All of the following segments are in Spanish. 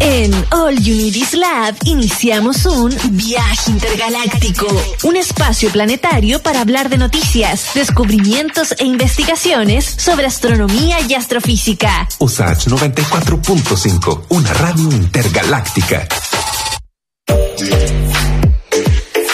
En All Unities Lab iniciamos un viaje intergaláctico, un espacio planetario para hablar de noticias, descubrimientos e investigaciones sobre astronomía y astrofísica. USACH 94.5, una radio intergaláctica.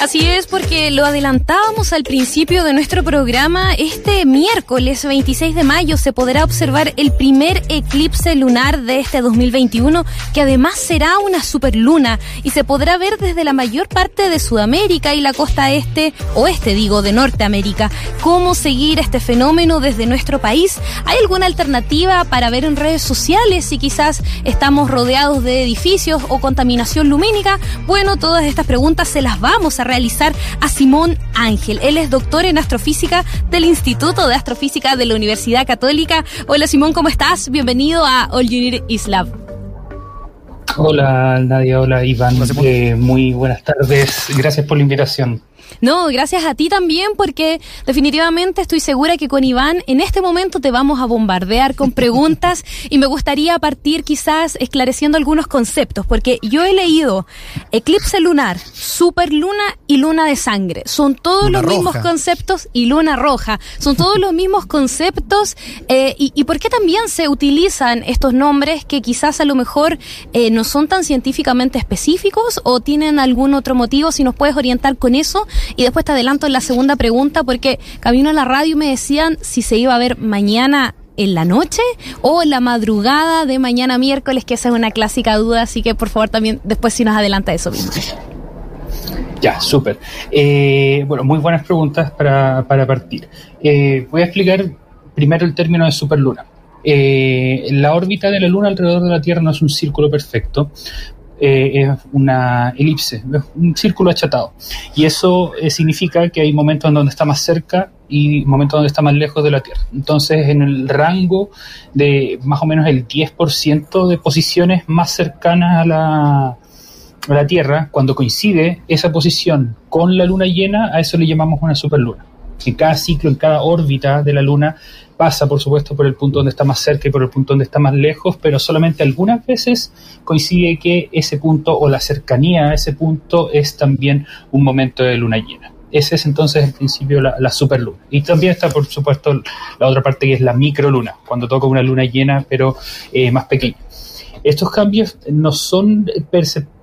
Así es, porque lo adelantábamos al principio de nuestro programa. Este miércoles 26 de mayo se podrá observar el primer eclipse lunar de este 2021, que además será una superluna y se podrá ver desde la mayor parte de Sudamérica y la costa este, oeste digo, de Norteamérica. ¿Cómo seguir este fenómeno desde nuestro país? ¿Hay alguna alternativa para ver en redes sociales si quizás estamos rodeados de edificios o contaminación lumínica? Bueno, todas estas preguntas se las vamos a realizar a Simón Ángel. Él es doctor en astrofísica del Instituto de Astrofísica de la Universidad Católica. Hola Simón, ¿cómo estás? Bienvenido a All Unit Islam. Hola Nadia, hola Iván, eh, muy buenas tardes, gracias por la invitación. No, gracias a ti también, porque definitivamente estoy segura que con Iván en este momento te vamos a bombardear con preguntas y me gustaría partir quizás esclareciendo algunos conceptos, porque yo he leído eclipse lunar, superluna y luna de sangre. Son todos los mismos conceptos y luna roja. Son todos los mismos conceptos. Eh, y, por qué también se utilizan estos nombres que quizás a lo mejor eh, no son tan científicamente específicos o tienen algún otro motivo? Si nos puedes orientar con eso y después te adelanto en la segunda pregunta porque camino a la radio me decían si se iba a ver mañana en la noche o en la madrugada de mañana miércoles, que esa es una clásica duda, así que por favor también después si nos adelanta eso mismo. Ya, súper. Eh, bueno, muy buenas preguntas para, para partir. Eh, voy a explicar primero el término de superluna. Eh, la órbita de la Luna alrededor de la Tierra no es un círculo perfecto, eh, es una elipse, un círculo achatado. Y eso eh, significa que hay momentos en donde está más cerca y momentos donde está más lejos de la Tierra. Entonces, en el rango de más o menos el 10% de posiciones más cercanas a la Tierra, cuando coincide esa posición con la luna llena, a eso le llamamos una superluna. En cada ciclo, en cada órbita de la Luna, pasa, por supuesto, por el punto donde está más cerca y por el punto donde está más lejos, pero solamente algunas veces coincide que ese punto o la cercanía a ese punto es también un momento de luna llena. Ese es entonces en principio la, la superluna. Y también está, por supuesto, la otra parte que es la microluna, cuando toca una luna llena, pero eh, más pequeña. Estos cambios no son perceptibles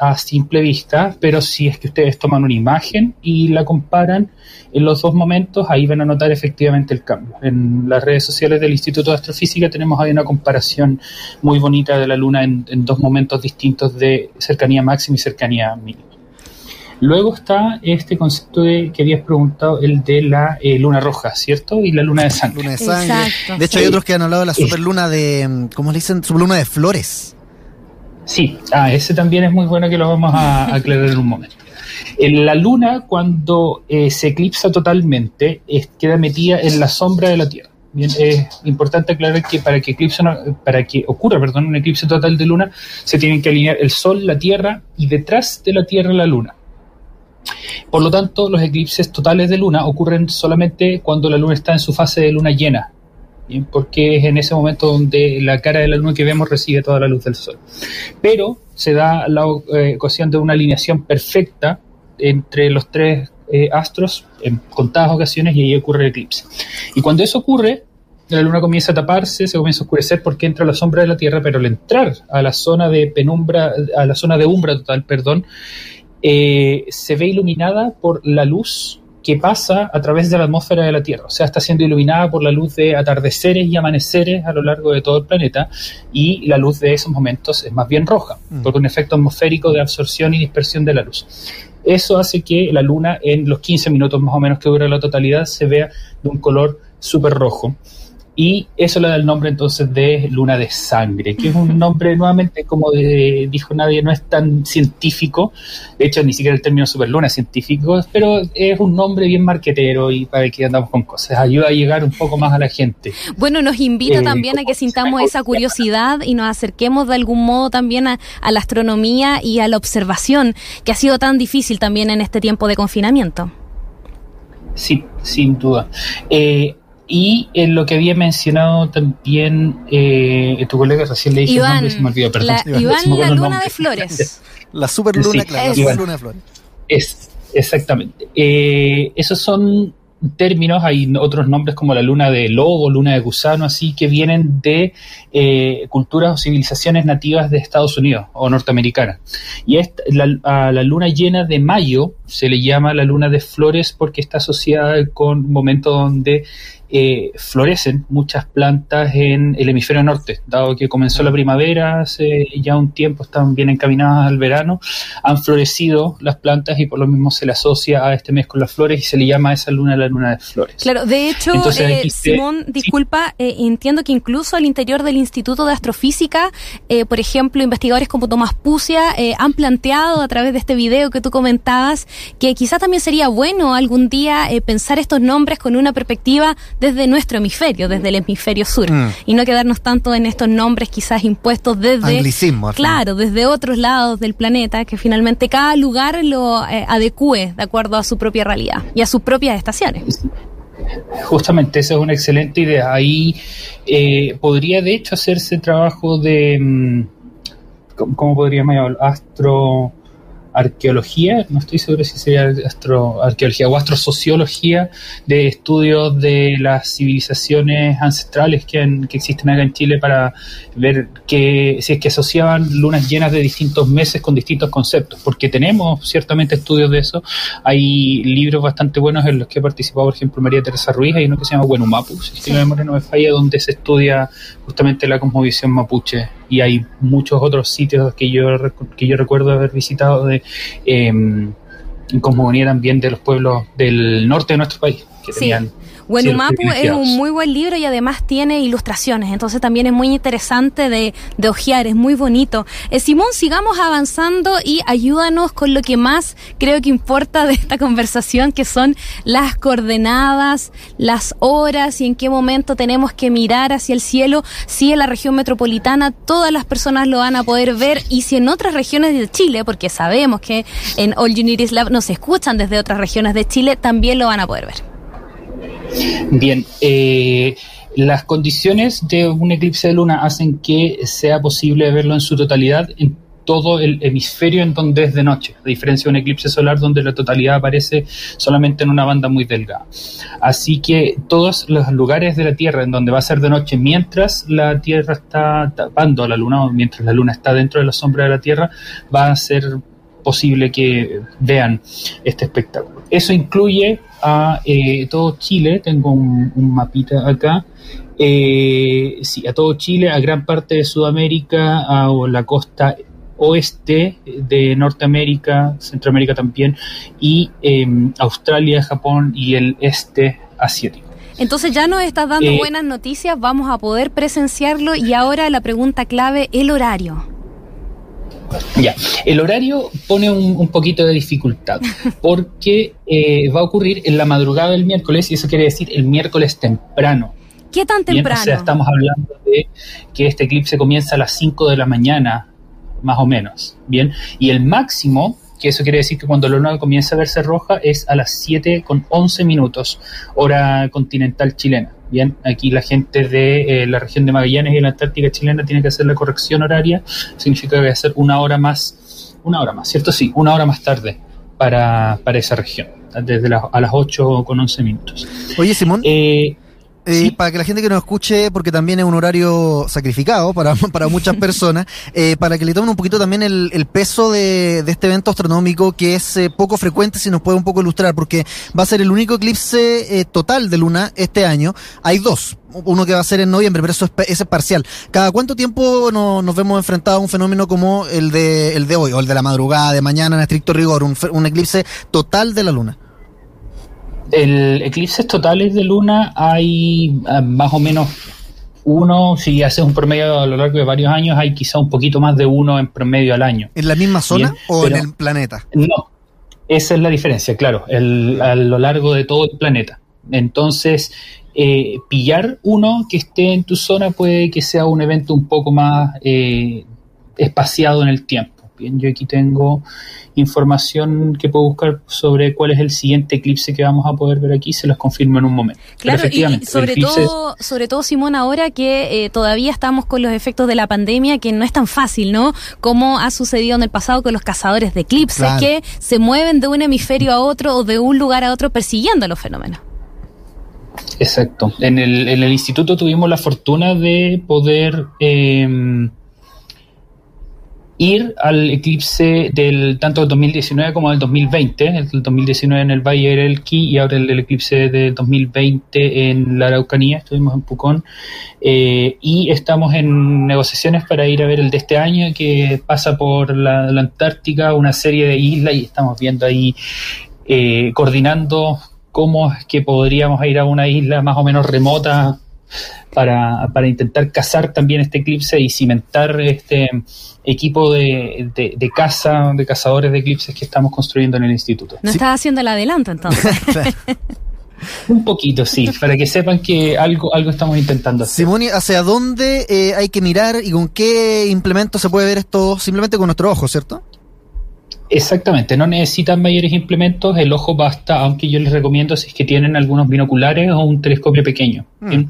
a simple vista, pero si es que ustedes toman una imagen y la comparan en los dos momentos, ahí van a notar efectivamente el cambio. En las redes sociales del Instituto de Astrofísica tenemos ahí una comparación muy bonita de la Luna en, dos momentos distintos de cercanía máxima y cercanía mínima. Luego está este concepto de, que habías preguntado, el de la eh, luna roja, ¿cierto? Y la luna de sangre. Luna de sangre. De hecho, hay otros que han hablado de la superluna de, ¿cómo le dicen? Superluna de flores. Sí, ah, ese también es muy bueno que lo vamos a aclarar en un momento. En la luna, cuando eh, se eclipsa totalmente, queda metida en la sombra de la Tierra. Bien, es importante aclarar que para que, eclipse, para que ocurra perdón, un eclipse total de luna, se tienen que alinear el Sol, la Tierra y detrás de la Tierra la Luna. Por lo tanto, los eclipses totales de luna ocurren solamente cuando la luna está en su fase de luna llena, porque es en ese momento donde la cara de la luna que vemos recibe toda la luz del sol. Pero se da la eh, de una alineación perfecta entre los tres eh, astros en contadas ocasiones y ahí ocurre el eclipse. Y cuando eso ocurre, la luna comienza a taparse, se comienza a oscurecer porque entra la sombra de la Tierra, pero al entrar a la zona de penumbra, a la zona de umbra total, perdón, eh, se ve iluminada por la luz que pasa a través de la atmósfera de la Tierra, o sea, está siendo iluminada por la luz de atardeceres y amaneceres a lo largo de todo el planeta y la luz de esos momentos es más bien roja, mm. por un efecto atmosférico de absorción y dispersión de la luz. Eso hace que la luna en los 15 minutos más o menos que dura la totalidad se vea de un color súper rojo. Y eso le da el nombre entonces de luna de sangre, que es un nombre nuevamente, como dijo nadie, no es tan científico, de hecho ni siquiera el término superluna es científico, pero es un nombre bien marquetero y para que andamos con cosas, ayuda a llegar un poco más a la gente. Bueno, nos invita eh, también a que sintamos esa curiosidad y nos acerquemos de algún modo también a, a la astronomía y a la observación, que ha sido tan difícil también en este tiempo de confinamiento. Sí, sin duda. Eh, Y en lo que había mencionado también eh, tu colega recién le dije Iván, el nombre, se me olvidó, perdón. la, Iván la luna nombre. de flores. La superluna, Sí, claro, la superluna de flores. Es, exactamente. Eh, esos son términos, hay otros nombres como la luna de lobo, luna de gusano, así que vienen de eh, culturas o civilizaciones nativas de Estados Unidos o norteamericanas. Y esta- la, a la luna llena de mayo se le llama la luna de flores porque está asociada con un momento donde eh, florecen muchas plantas en el hemisferio norte, dado que comenzó la primavera hace ya un tiempo, están bien encaminadas al verano, han florecido las plantas y por lo mismo se le asocia a este mes con las flores y se le llama a esa luna la luna de flores. Claro, de hecho, Entonces, eh, Simón, disculpa, eh, entiendo que incluso al interior del Instituto de Astrofísica, eh, por ejemplo, investigadores como Tomás Pucia han planteado a través de este video que tú comentabas que quizás también sería bueno algún día pensar estos nombres con una perspectiva desde nuestro hemisferio, desde el hemisferio sur, Mm. y no quedarnos tanto en estos nombres quizás impuestos desde... Anglicismo. Claro, desde otros lados del planeta, que finalmente cada lugar lo eh, adecue de acuerdo a su propia realidad y a sus propias estaciones. Justamente esa es una excelente idea. Ahí eh, podría de hecho hacerse trabajo de, mm, ¿cómo, cómo podríamos llamarlo? Astro arqueología, no estoy seguro si sería astroarqueología o astrosociología de estudios de las civilizaciones ancestrales que, existen acá en Chile para ver que si es que asociaban lunas llenas de distintos meses con distintos conceptos, porque tenemos ciertamente estudios de eso. Hay libros bastante buenos en los que ha participado, por ejemplo, María Teresa Ruiz, hay uno que se llama Buenumapu, si es que la memoria no me falla, donde se estudia justamente la cosmovisión mapuche y hay muchos otros sitios que yo que yo recuerdo haber visitado de eh, cosmogonía también de los pueblos del norte de nuestro país que Sí. tenían Mapu es un muy buen libro y además tiene ilustraciones, entonces también es muy interesante de, de ojear, es muy bonito. Eh, Simón, sigamos avanzando y ayúdanos con lo que más creo que importa de esta conversación, que son las coordenadas, las horas y en qué momento tenemos que mirar hacia el cielo. Si en la región metropolitana todas las personas lo van a poder ver y si en otras regiones de Chile, porque sabemos que en All You Need Is Love nos escuchan desde otras regiones de Chile, también lo van a poder ver. Bien, eh, las condiciones de un eclipse de luna hacen que sea posible verlo en su totalidad en todo el hemisferio en donde es de noche, a diferencia de un eclipse solar donde la totalidad aparece solamente en una banda muy delgada. Así que todos los lugares de la Tierra en donde va a ser de noche mientras la Tierra está tapando a la luna o mientras la luna está dentro de la sombra de la Tierra, va a ser posible que vean este espectáculo. Eso incluye a eh, todo Chile, tengo un, un mapita acá, eh, sí, a todo Chile, a gran parte de Sudamérica, a la costa oeste de Norteamérica, Centroamérica también, y eh, Australia, Japón y el este asiático. Entonces ya nos estás dando Eh, buenas noticias, vamos a poder presenciarlo y ahora la pregunta clave, el horario. Ya, el horario pone un, un poquito de dificultad porque eh, va a ocurrir en la madrugada del miércoles y eso quiere decir el miércoles temprano. ¿Qué tan Bien, temprano? o sea, estamos hablando de que este eclipse comienza a las 5 de la mañana, más o menos. Bien, y el máximo, que eso quiere decir que cuando la luna comienza a verse roja, es a las 7 con 11 minutos, hora continental chilena. Bien, aquí la gente de eh, la región de Magallanes y la Antártica chilena tiene que hacer la corrección horaria, significa que va a ser una hora más, una hora más, ¿cierto? Sí, una hora más tarde para, para esa región, desde las a las 8 con 11 minutos. Oye, Simón, Eh, eh, sí. para que la gente que nos escuche, porque también es un horario sacrificado para, para muchas personas, eh, para que le tomen un poquito también el, el peso de, de este evento astronómico que es eh, poco frecuente, si nos puede un poco ilustrar, porque va a ser el único eclipse eh, total de luna este año. Hay dos, uno que va a ser en noviembre, pero eso es, ese es parcial. ¿Cada cuánto tiempo no- nos vemos enfrentados a un fenómeno como el de, el de hoy, o el de la madrugada, de mañana, en estricto rigor, un eclipse total de la luna? El eclipses totales de luna hay ah, más o menos uno, si haces un promedio a lo largo de varios años, hay quizá un poquito más de uno en promedio al año. ¿En la misma zona Bien, o en el planeta? No, esa es la diferencia, claro, el- a lo largo de todo el planeta. Entonces, eh, pillar uno que esté en tu zona puede que sea un evento un poco más eh, espaciado en el tiempo. Bien, yo aquí tengo información que puedo buscar sobre cuál es el siguiente eclipse que vamos a poder ver aquí, se los confirmo en un momento. Claro, y sobre todo, sobre todo, Simón, ahora que eh, todavía estamos con los efectos de la pandemia, que no es tan fácil, ¿no? Como ha sucedido en el pasado con los cazadores de eclipses, que se mueven de un hemisferio a otro o de un lugar a otro persiguiendo los fenómenos. Exacto. En el, en el instituto tuvimos la fortuna de poder eh, ir al eclipse del tanto del 2019 como del 2020, el del 2019 en el Valle del Elqui y ahora el del eclipse del 2020 en la Araucanía, estuvimos en Pucón eh, y estamos en negociaciones para ir a ver el de este año que pasa por la, Antártica, una serie de islas y estamos viendo ahí eh, coordinando cómo es que podríamos ir a una isla más o menos remota para, para intentar cazar también este eclipse y cimentar este equipo de, de, caza, de cazadores de eclipses que estamos construyendo en el instituto. ¿No estás haciendo el adelanto entonces? Un poquito, sí, para que sepan que algo, algo estamos intentando hacer. Simoni, ¿hacia dónde eh, hay que mirar y con qué implemento se puede ver esto simplemente con nuestro ojo, cierto? Exactamente, no necesitan mayores implementos, el ojo basta, aunque yo les recomiendo si es que tienen algunos binoculares o un telescopio pequeño. Mm.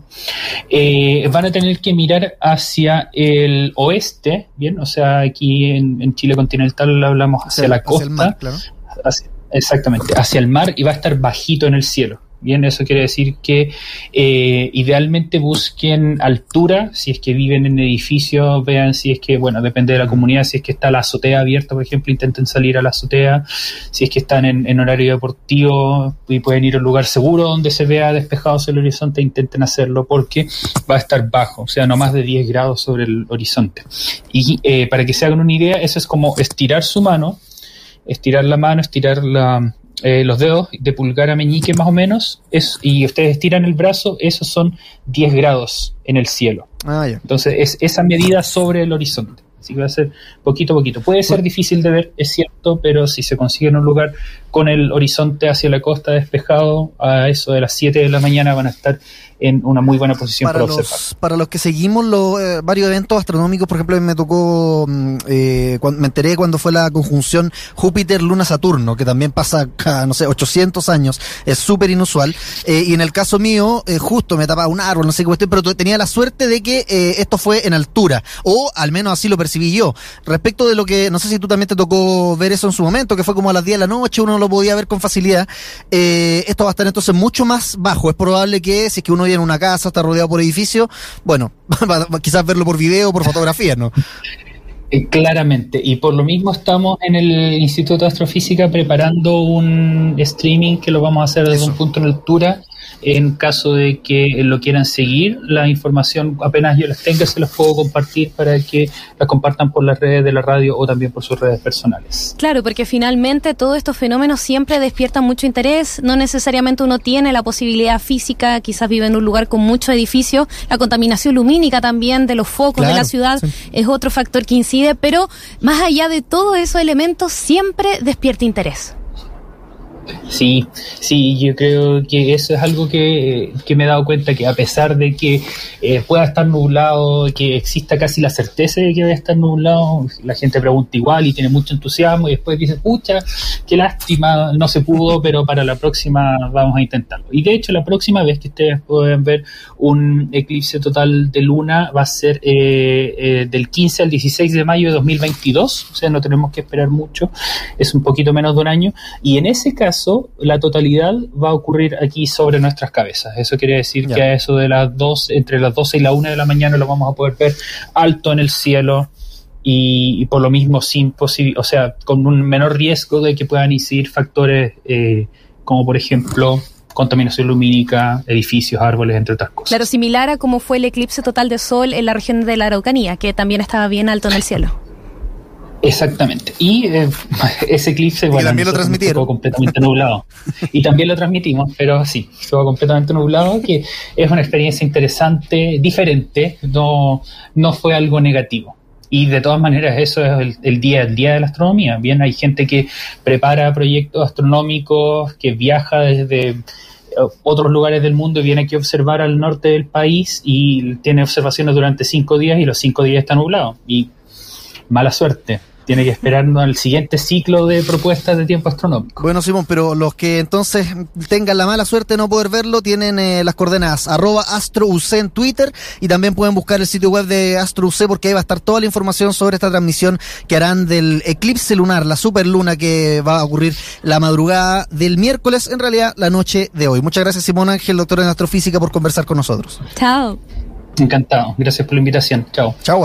Eh, van a tener que mirar hacia el oeste, bien, o sea, aquí en, Chile continental hablamos hacia, la costa, exactamente, hacia el mar y va a estar bajito en el cielo. Bien, eso quiere decir que eh, idealmente busquen altura, si es que viven en edificios, vean si es que, bueno, depende de la comunidad, si es que está la azotea abierta, por ejemplo, intenten salir a la azotea, si es que están en, horario deportivo y pueden ir a un lugar seguro donde se vea despejado el horizonte, intenten hacerlo porque va a estar bajo, o sea, no más de 10 grados sobre el horizonte. Y eh, para que se hagan una idea, eso es como estirar su mano, estirar la mano, estirar la eh, los dedos de pulgar a meñique más o menos, es, y ustedes estiran el brazo, esos son 10 grados en el cielo. Ah, Entonces es esa medida sobre el horizonte. Así que va a ser poquito a poquito. Puede ser difícil de ver, es cierto, pero si se consigue en un lugar con el horizonte hacia la costa despejado, a eso de las 7 de la mañana van a estar en una muy buena posición para, los, observar. Para los que seguimos los eh, varios eventos astronómicos, por ejemplo, me tocó, mm, eh, cuando, me enteré cuando fue la conjunción Júpiter-Luna-Saturno, que también pasa cada, no sé, 800 años, es súper inusual. Eh, y en el caso mío, eh, justo me tapaba un árbol, no sé qué cuestión, pero tenía la suerte de que esto fue en altura, o al menos así lo percibí yo. Respecto de lo que, no sé si tú también te tocó ver eso en su momento, que fue como a las 10 de la noche, uno lo podía ver con facilidad. esto va a estar entonces mucho más bajo. Es probable que si es que uno en una casa, está rodeado por edificios, bueno, quizás verlo por video, por fotografía, ¿no? Eh, claramente, y por lo mismo estamos en el Instituto de Astrofísica preparando un streaming que lo vamos a hacer desde un punto de altura en caso de que lo quieran seguir, la información apenas yo las tenga se las puedo compartir para que la compartan por las redes de la radio o también por sus redes personales. Claro, porque finalmente todos estos fenómenos siempre despiertan mucho interés, no necesariamente uno tiene la posibilidad física, quizás vive en un lugar con mucho edificio, la contaminación lumínica también de los focos de la ciudad es otro factor que incide, pero más allá de todos esos elementos siempre despierta interés. Sí, sí, yo creo que eso es algo que, me he dado cuenta que a pesar de que eh, pueda estar nublado, que exista casi la certeza de que va a estar nublado, la gente pregunta igual y tiene mucho entusiasmo y después dice, pucha, qué lástima, no se pudo, pero para la próxima vamos a intentarlo. Y de hecho la próxima vez que ustedes pueden ver un eclipse total de luna va a ser eh, eh, del 15 al 16 de mayo de 2022, o sea, no tenemos que esperar mucho, es un poquito menos de un año, y en ese caso la totalidad va a ocurrir aquí sobre nuestras cabezas. Eso quiere decir que a eso de las dos, entre las 12 y la 1 de la mañana lo vamos a poder ver alto en el cielo y, por lo mismo sin o sea, con un menor riesgo de que puedan incidir factores eh, como por ejemplo contaminación lumínica, edificios, árboles, entre otras cosas. Claro, similar a como fue el eclipse total de sol en la región de la Araucanía, que también estaba bien alto en el cielo. Exactamente. Y eh, ese eclipse, bueno, también lo transmitieron. completamente nublado. y también lo transmitimos, pero sí, estuvo completamente nublado, que es una experiencia interesante, diferente, no, no fue algo negativo. Y de todas maneras, eso es el, día, el día de la astronomía. Bien, hay gente que prepara proyectos astronómicos, que viaja desde eh, otros lugares del mundo y viene aquí a observar al norte del país y tiene observaciones durante cinco días y los cinco días está nublado. Y mala suerte tiene que esperarnos al siguiente ciclo de propuestas de tiempo astronómico. Bueno, Simón, pero los que entonces tengan la mala suerte de no poder verlo, tienen eh, las coordenadas arroba AstroUC en Twitter y también pueden buscar el sitio web de AstroUC porque ahí va a estar toda la información sobre esta transmisión que harán del eclipse lunar, la superluna que va a ocurrir la madrugada del miércoles, en realidad la noche de hoy. Muchas gracias Simón Ángel, doctor en astrofísica, por conversar con nosotros. Chao. Encantado. Gracias por la invitación. Chao. Chao.